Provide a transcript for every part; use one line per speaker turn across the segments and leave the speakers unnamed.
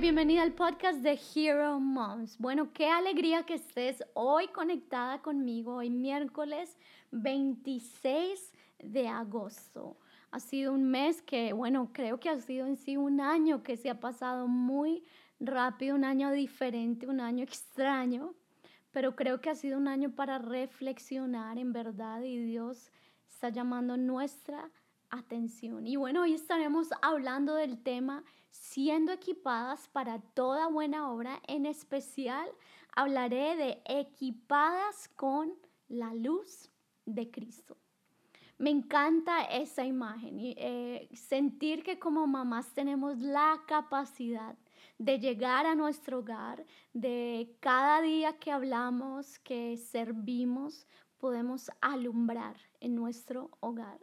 Bienvenida al podcast de Hero Moms. Bueno, qué alegría que estés hoy conectada conmigo, hoy miércoles 26 de agosto. Ha sido un mes que, bueno, creo que ha sido en sí un año que se ha pasado muy rápido, un año diferente, un año extraño, pero creo que ha sido un año para reflexionar en verdad y Dios está llamando nuestra atención. Y bueno, hoy estaremos hablando del tema siendo equipadas para toda buena obra. En especial hablaré de equipadas con la luz de Cristo. Me encanta esa imagen y eh, sentir que como mamás tenemos la capacidad de llegar a nuestro hogar, de cada día que hablamos, que servimos, podemos alumbrar en nuestro hogar.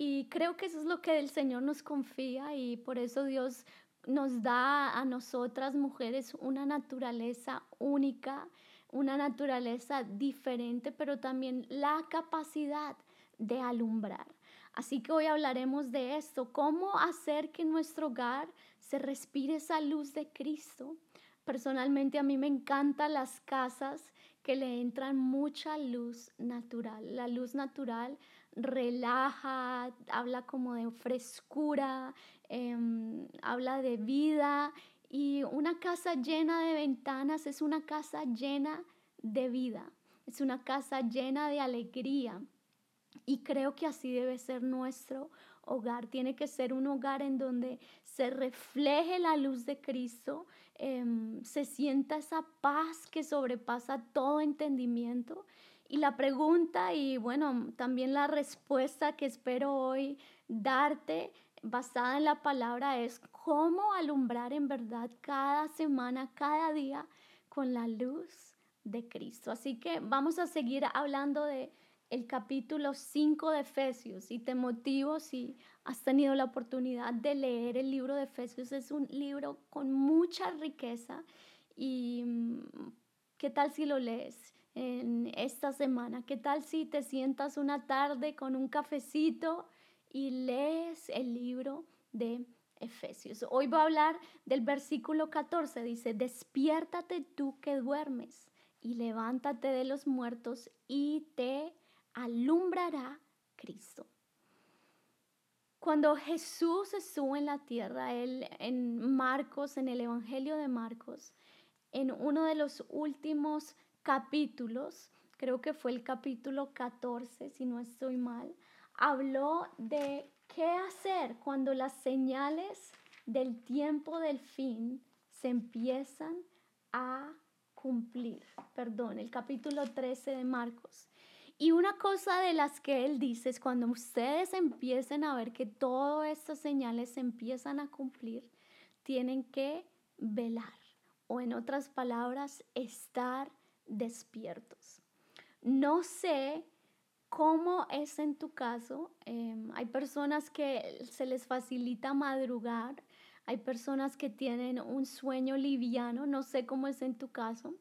Y creo que eso es lo que el Señor nos confía y por eso Dios nos da a nosotras mujeres una naturaleza única, una naturaleza diferente, pero también la capacidad de alumbrar. Así que hoy hablaremos de esto, cómo hacer que en nuestro hogar se respire esa luz de Cristo. Personalmente a mí me encantan las casas que le entran mucha luz natural. La luz natural relaja, habla como de frescura, em, habla de vida y una casa llena de ventanas es una casa llena de vida, es una casa llena de alegría. Y creo que así debe ser nuestro hogar. Tiene que ser un hogar en donde se refleje la luz de Cristo, em, se sienta esa paz que sobrepasa todo entendimiento y la pregunta y bueno, también la respuesta que espero hoy darte basada en la palabra es cómo alumbrar en verdad cada semana, cada día con la luz de Cristo. Así que vamos a seguir hablando de el capítulo 5 de Efesios y te motivo si has tenido la oportunidad de leer el libro de Efesios. Es un libro con mucha riqueza y mm, ¿qué tal si lo lees? En esta semana. ¿Qué tal si te sientas una tarde con un cafecito y lees el libro de Efesios? Hoy voy a hablar del versículo 14. Dice, despiértate tú que duermes y levántate de los muertos y te alumbrará Cristo. Cuando Jesús estuvo en la tierra, él en Marcos, en el Evangelio de Marcos, en uno de los últimos capítulos, creo que fue el capítulo 14, si no estoy mal, habló de qué hacer cuando las señales del tiempo del fin se empiezan a cumplir. Perdón, el capítulo 13 de Marcos. Y una cosa de las que él dice es cuando ustedes empiecen a ver que todas estas señales se empiezan a cumplir, tienen que velar o en otras palabras, estar despiertos. No sé cómo es en tu caso. Em, hay personas que se les facilita madrugar, hay personas que tienen un sueño liviano, no sé cómo es en tu caso,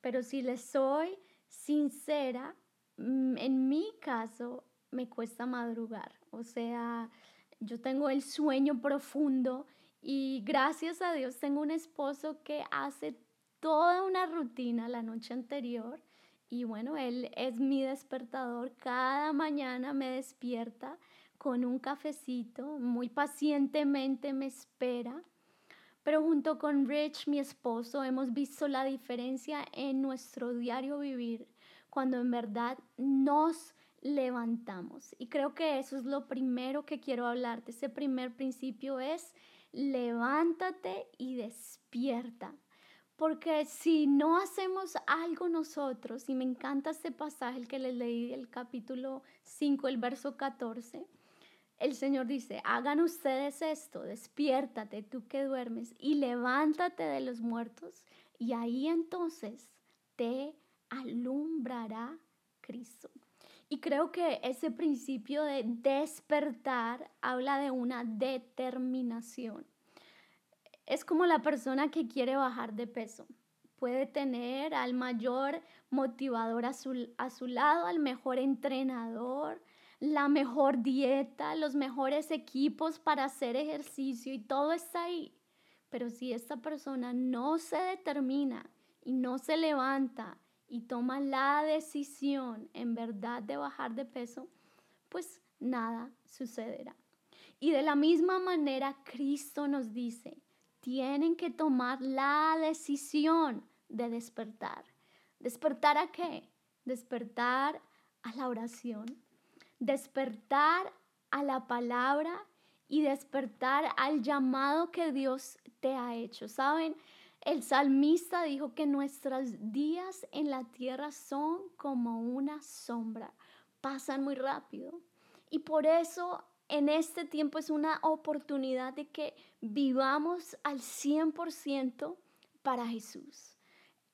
pero si les soy sincera, mm, en mi caso me cuesta madrugar. O sea, yo tengo el sueño profundo y gracias a Dios tengo un esposo que hace toda una rutina la noche anterior y bueno, él es mi despertador. Cada mañana me despierta con un cafecito, muy pacientemente me espera. Pero junto con Rich, mi esposo, hemos visto la diferencia en nuestro diario vivir cuando en verdad nos levantamos. Y creo que eso es lo primero que quiero hablarte. Ese primer principio es levántate y despierta. Porque si no hacemos algo nosotros, y me encanta este pasaje que les leí del capítulo 5, el verso 14, el Señor dice, hagan ustedes esto, despiértate tú que duermes y levántate de los muertos y ahí entonces te alumbrará Cristo. Y creo que ese principio de despertar habla de una determinación es como la persona que quiere bajar de peso. Puede tener al mayor motivador a su, a su lado, al mejor entrenador, la mejor dieta, los mejores equipos para hacer ejercicio y todo está ahí. Pero si esta persona no se determina y no se levanta y toma la decisión en verdad de bajar de peso, pues nada sucederá. Y de la misma manera Cristo nos dice, tienen que tomar la decisión de despertar. ¿Despertar a qué? Despertar a la oración, despertar a la palabra y despertar al llamado que Dios te ha hecho. ¿Saben? El salmista dijo que nuestros días en la tierra son como una sombra, pasan muy rápido. Y por eso en este tiempo es una oportunidad de que vivamos al 100% para Jesús.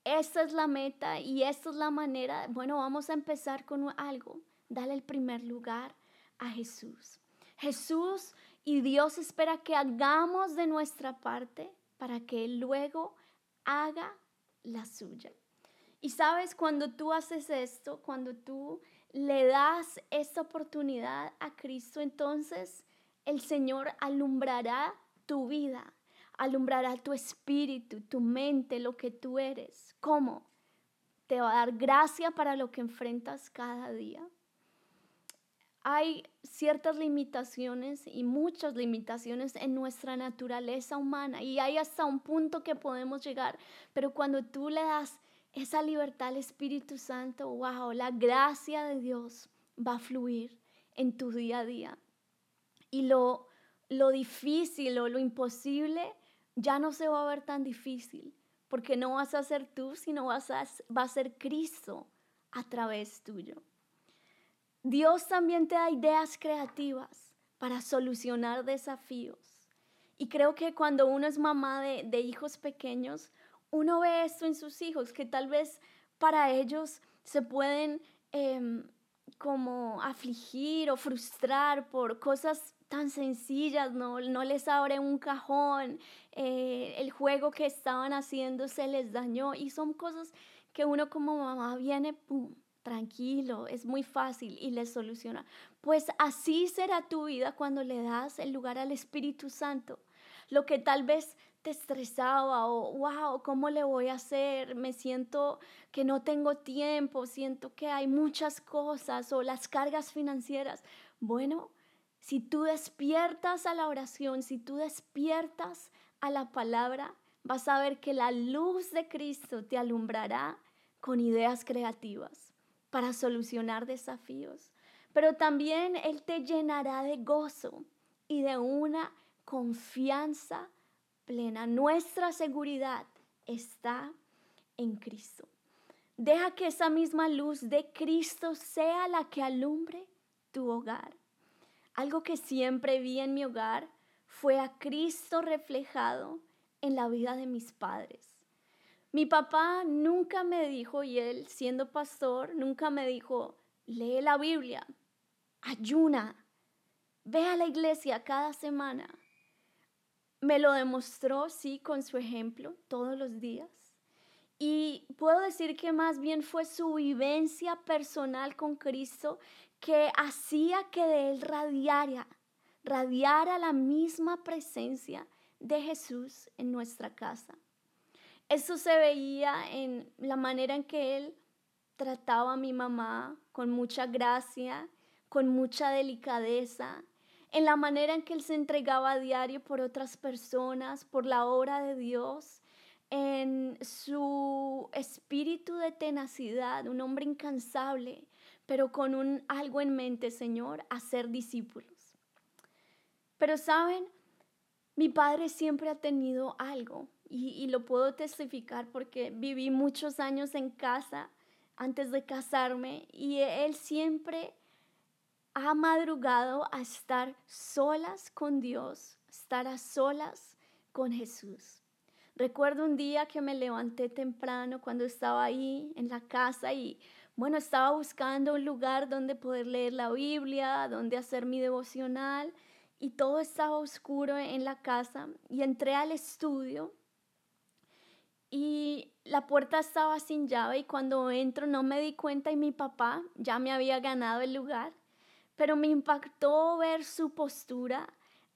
Esta es la meta y esta es la manera. Bueno, vamos a empezar con algo. Dale el primer lugar a Jesús. Jesús y Dios espera que hagamos de nuestra parte para que Él luego haga la suya. Y sabes, cuando tú haces esto, cuando tú le das esta oportunidad a Cristo, entonces el Señor alumbrará tu vida, alumbrará tu espíritu, tu mente, lo que tú eres. ¿Cómo? Te va a dar gracia para lo que enfrentas cada día. Hay ciertas limitaciones y muchas limitaciones en nuestra naturaleza humana y hay hasta un punto que podemos llegar, pero cuando tú le das esa libertad al Espíritu Santo, wow, la gracia de Dios va a fluir en tu día a día. Y lo, lo difícil o lo imposible ya no se va a ver tan difícil, porque no vas a ser tú, sino vas a, va a ser Cristo a través tuyo. Dios también te da ideas creativas para solucionar desafíos. Y creo que cuando uno es mamá de, hijos pequeños, uno ve esto en sus hijos, que tal vez para ellos se pueden em, como afligir o frustrar por cosas tan sencillas, no, no les abre un cajón, eh, el juego que estaban haciendo se les dañó y son cosas que uno como mamá viene, pum, tranquilo, es muy fácil y le soluciona. Pues así será tu vida cuando le das el lugar al Espíritu Santo. Lo que tal vez te estresaba o, wow, ¿cómo le voy a hacer? Me siento que no tengo tiempo, siento que hay muchas cosas o las cargas financieras. Bueno, si tú despiertas a la oración, si tú despiertas a la palabra, vas a ver que la luz de Cristo te alumbrará con ideas creativas para solucionar desafíos, pero también Él te llenará de gozo y de una confianza plena. Nuestra seguridad está en Cristo. Deja que esa misma luz de Cristo sea la que alumbre tu hogar. Algo que siempre vi en mi hogar fue a Cristo reflejado en la vida de mis padres. Mi papá nunca me dijo, y él siendo pastor, nunca me dijo, lee la Biblia, ayuna, ve a la iglesia cada semana. Me lo demostró, sí, con su ejemplo, todos los días. Y puedo decir que más bien fue su vivencia personal con Cristo que hacía que de él radiara, radiara la misma presencia de Jesús en nuestra casa. Eso se veía en la manera en que él trataba a mi mamá con mucha gracia, con mucha delicadeza, en la manera en que él se entregaba a diario por otras personas, por la obra de Dios, en su espíritu de tenacidad, un hombre incansable, pero con un algo en mente, Señor, hacer discípulos. Pero saben, mi padre siempre ha tenido algo y, lo puedo testificar porque viví muchos años en casa antes de casarme y él siempre ha madrugado a estar solas con Dios, estar a solas con Jesús. Recuerdo un día que me levanté temprano cuando estaba ahí en la casa y bueno, estaba buscando un lugar donde poder leer la Biblia, donde hacer mi devocional y todo estaba oscuro en la casa y entré al estudio y la puerta estaba sin llave y cuando entro no me di cuenta y mi papá ya me había ganado el lugar, pero me impactó ver su postura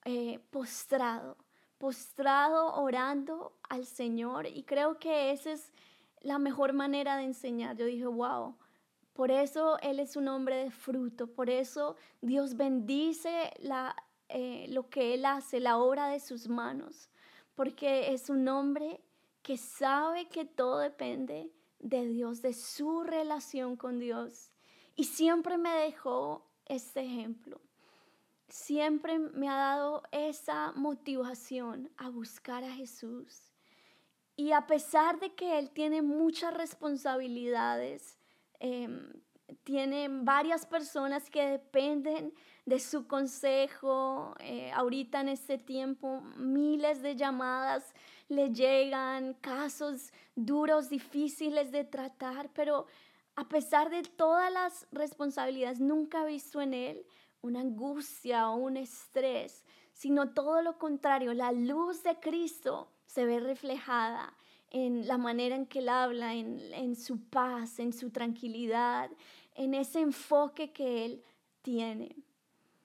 eh, postrado, postrado orando al Señor y creo que esa es la mejor manera de enseñar. Yo dije, wow, por eso Él es un hombre de fruto, por eso Dios bendice la, eh, lo que Él hace, la obra de sus manos, porque es un hombre que sabe que todo depende de Dios, de su relación con Dios. Y siempre me dejó este ejemplo. Siempre me ha dado esa motivación a buscar a Jesús. Y a pesar de que Él tiene muchas responsabilidades, em, tiene varias personas que dependen de su consejo. Eh, ahorita en este tiempo miles de llamadas le llegan, casos duros, difíciles de tratar, pero a pesar de todas las responsabilidades, nunca he visto en él una angustia o un estrés, sino todo lo contrario, la luz de Cristo se ve reflejada en la manera en que él habla, en, en su paz, en su tranquilidad, en ese enfoque que él tiene.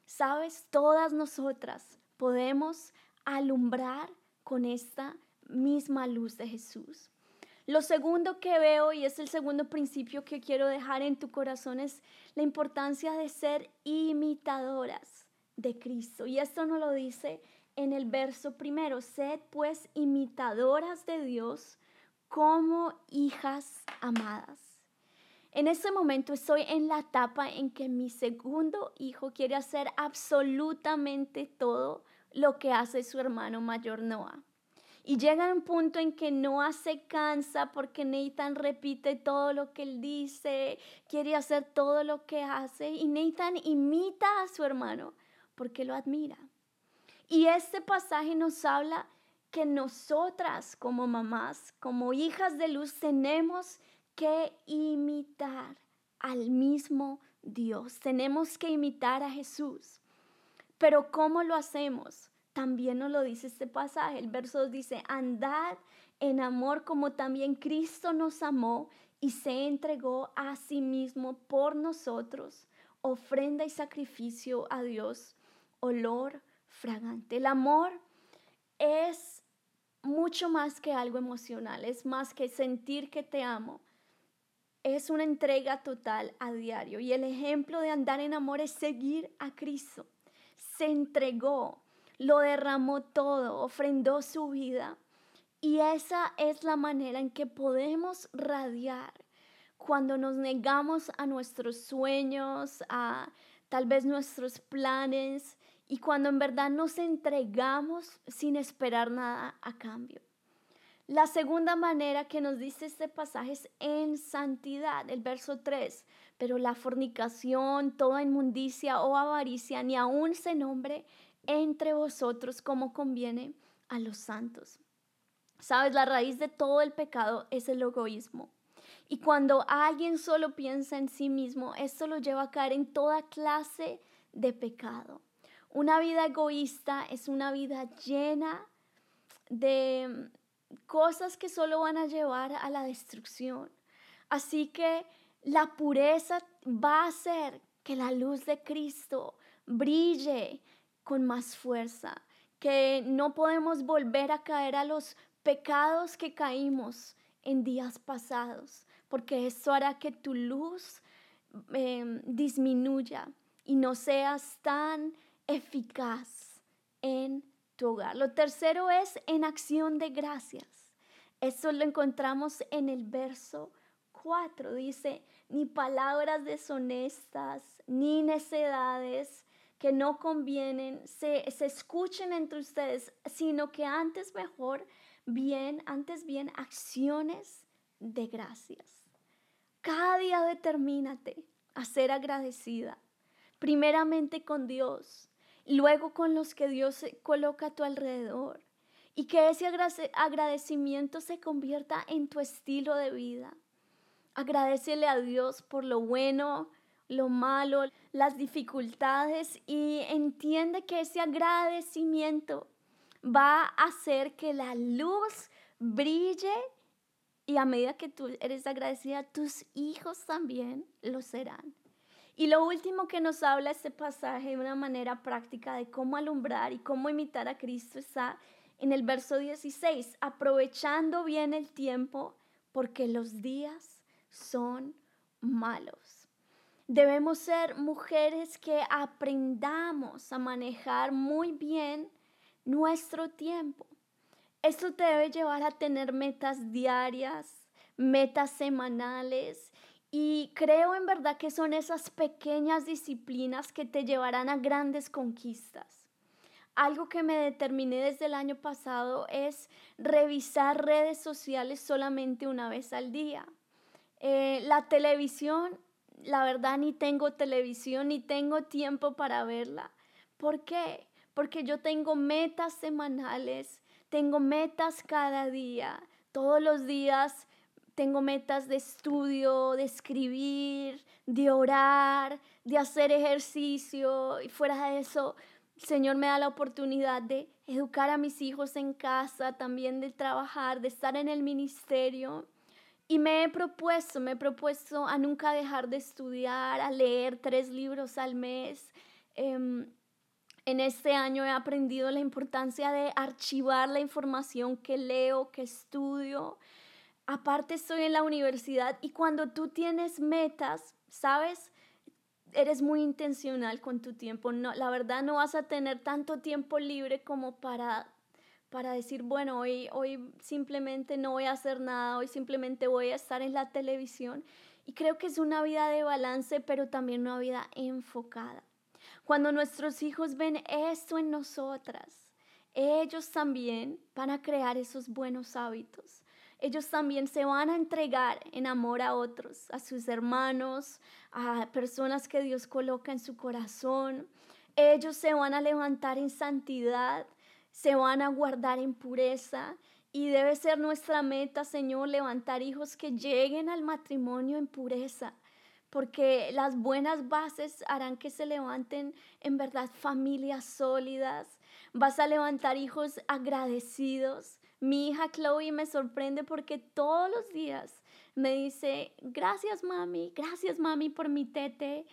Sabes, todas nosotras podemos alumbrar con esta misma luz de Jesús. Lo segundo que veo, y es el segundo principio que quiero dejar en tu corazón, es la importancia de ser imitadoras de Cristo. Y esto nos lo dice en el verso primero, sed pues imitadoras de Dios como hijas amadas. En ese momento estoy en la etapa en que mi segundo hijo quiere hacer absolutamente todo lo que hace su hermano mayor Noah. Y llega un punto en que Noah se cansa porque Nathan repite todo lo que él dice, quiere hacer todo lo que hace y Nathan imita a su hermano porque lo admira. Y este pasaje nos habla que nosotras como mamás, como hijas de luz, tenemos que imitar al mismo Dios, tenemos que imitar a Jesús. Pero ¿cómo lo hacemos? También nos lo dice este pasaje. El verso 2 dice, andad en amor como también Cristo nos amó y se entregó a sí mismo por nosotros, ofrenda y sacrificio a Dios, olor fragante. El amor es mucho más que algo emocional, es más que sentir que te amo. Es una entrega total a diario. Y el ejemplo de andar en amor es seguir a Cristo. Se entregó, lo derramó todo, ofrendó su vida. Y esa es la manera en que podemos radiar cuando nos negamos a nuestros sueños, a tal vez nuestros planes y cuando en verdad nos entregamos sin esperar nada a cambio. La segunda manera que nos dice este pasaje es en santidad, el verso 3. Pero la fornicación, toda inmundicia o avaricia, ni aún se nombre entre vosotros como conviene a los santos. Sabes, la raíz de todo el pecado es el egoísmo. Y cuando alguien solo piensa en sí mismo, esto lo lleva a caer en toda clase de pecado. Una vida egoísta es una vida llena de cosas que solo van a llevar a la destrucción. Así que la pureza va a hacer que la luz de Cristo brille con más fuerza, que no podemos volver a caer a los pecados que caímos en días pasados, porque eso hará que tu luz em, disminuya y no seas tan eficaz en tu hogar. Lo tercero es en acción de gracias. Eso lo encontramos en el verso 4. Dice, ni palabras deshonestas, ni necedades, que no convienen se, se escuchen entre ustedes, sino que antes mejor, bien, antes bien, acciones de gracias. Cada día determínate a ser agradecida, primeramente con Dios, luego con los que Dios coloca a tu alrededor, y que ese agradecimiento se convierta en tu estilo de vida. Agradecele a Dios por lo bueno, lo malo, las dificultades y entiende que ese agradecimiento va a hacer que la luz brille y a medida que tú eres agradecida, tus hijos también lo serán. Y lo último que nos habla este pasaje de una manera práctica de cómo alumbrar y cómo imitar a Cristo está en el verso 16, aprovechando bien el tiempo porque los días son malos. Debemos ser mujeres que aprendamos a manejar muy bien nuestro tiempo. Esto te debe llevar a tener metas diarias, metas semanales y creo en verdad que son esas pequeñas disciplinas que te llevarán a grandes conquistas. Algo que me determiné desde el año pasado es revisar redes sociales solamente una vez al día. Eh, la televisión, la verdad ni tengo televisión ni tengo tiempo para verla. ¿Por qué? Porque yo tengo metas semanales, tengo metas cada día. Todos los días tengo metas de estudio, de escribir, de orar, de hacer ejercicio y fuera de eso Señor me da la oportunidad de educar a mis hijos en casa, también de trabajar, de estar en el ministerio. Y me he propuesto, me he propuesto a nunca dejar de estudiar, a leer tres libros al mes. Em, en este año he aprendido la importancia de archivar la información que leo, que estudio. Aparte estoy en la universidad y cuando tú tienes metas, ¿sabes? eres muy intencional con tu tiempo. No, la verdad no vas a tener tanto tiempo libre como para, para decir, bueno, hoy, hoy simplemente no voy a hacer nada, hoy simplemente voy a estar en la televisión. Y creo que es una vida de balance, pero también una vida enfocada. Cuando nuestros hijos ven esto en nosotras, ellos también van a crear esos buenos hábitos ellos también se van a entregar en amor a otros, a sus hermanos, a personas que Dios coloca en su corazón. Ellos se van a levantar en santidad, se van a guardar en pureza. Y debe ser nuestra meta, Señor, levantar hijos que lleguen al matrimonio en pureza, porque las buenas bases harán que se levanten en verdad familias sólidas. Vas a levantar hijos agradecidos, mi hija Chloe me sorprende porque todos los días me dice, gracias mami, gracias mami por mi tete.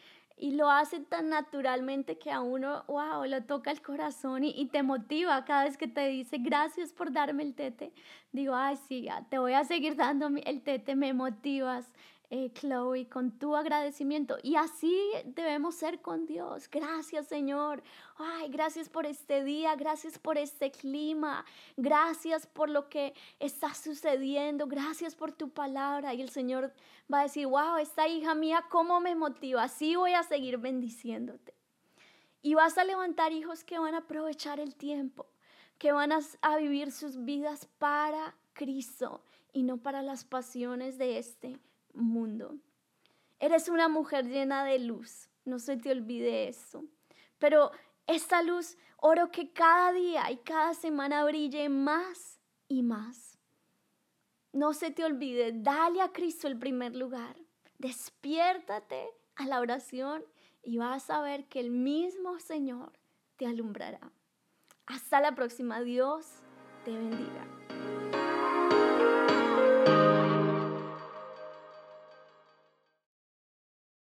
Y lo hace tan naturalmente que a uno, wow, lo toca el corazón y, te motiva cada vez que te dice, gracias por darme el tete. Digo, ay, sí, te voy a seguir dando el tete, me motivas eh, Chloe, con tu agradecimiento. Y así debemos ser con Dios. Gracias, Señor. Ay, gracias por este día, gracias por este clima, gracias por lo que está sucediendo, gracias por tu palabra. Y el Señor va a decir, wow, esta hija mía, ¿cómo me motiva? Así voy a seguir bendiciéndote. Y vas a levantar hijos que van a aprovechar el tiempo, que van a, a vivir sus vidas para Cristo y no para las pasiones de este mundo. Eres una mujer llena de luz, no se te olvide eso. Pero esta luz, oro que cada día y cada semana brille más y más. No se te olvide, dale a Cristo el primer lugar. Despiértate a la oración y vas a ver que el mismo Señor te alumbrará. Hasta la próxima. Dios te bendiga.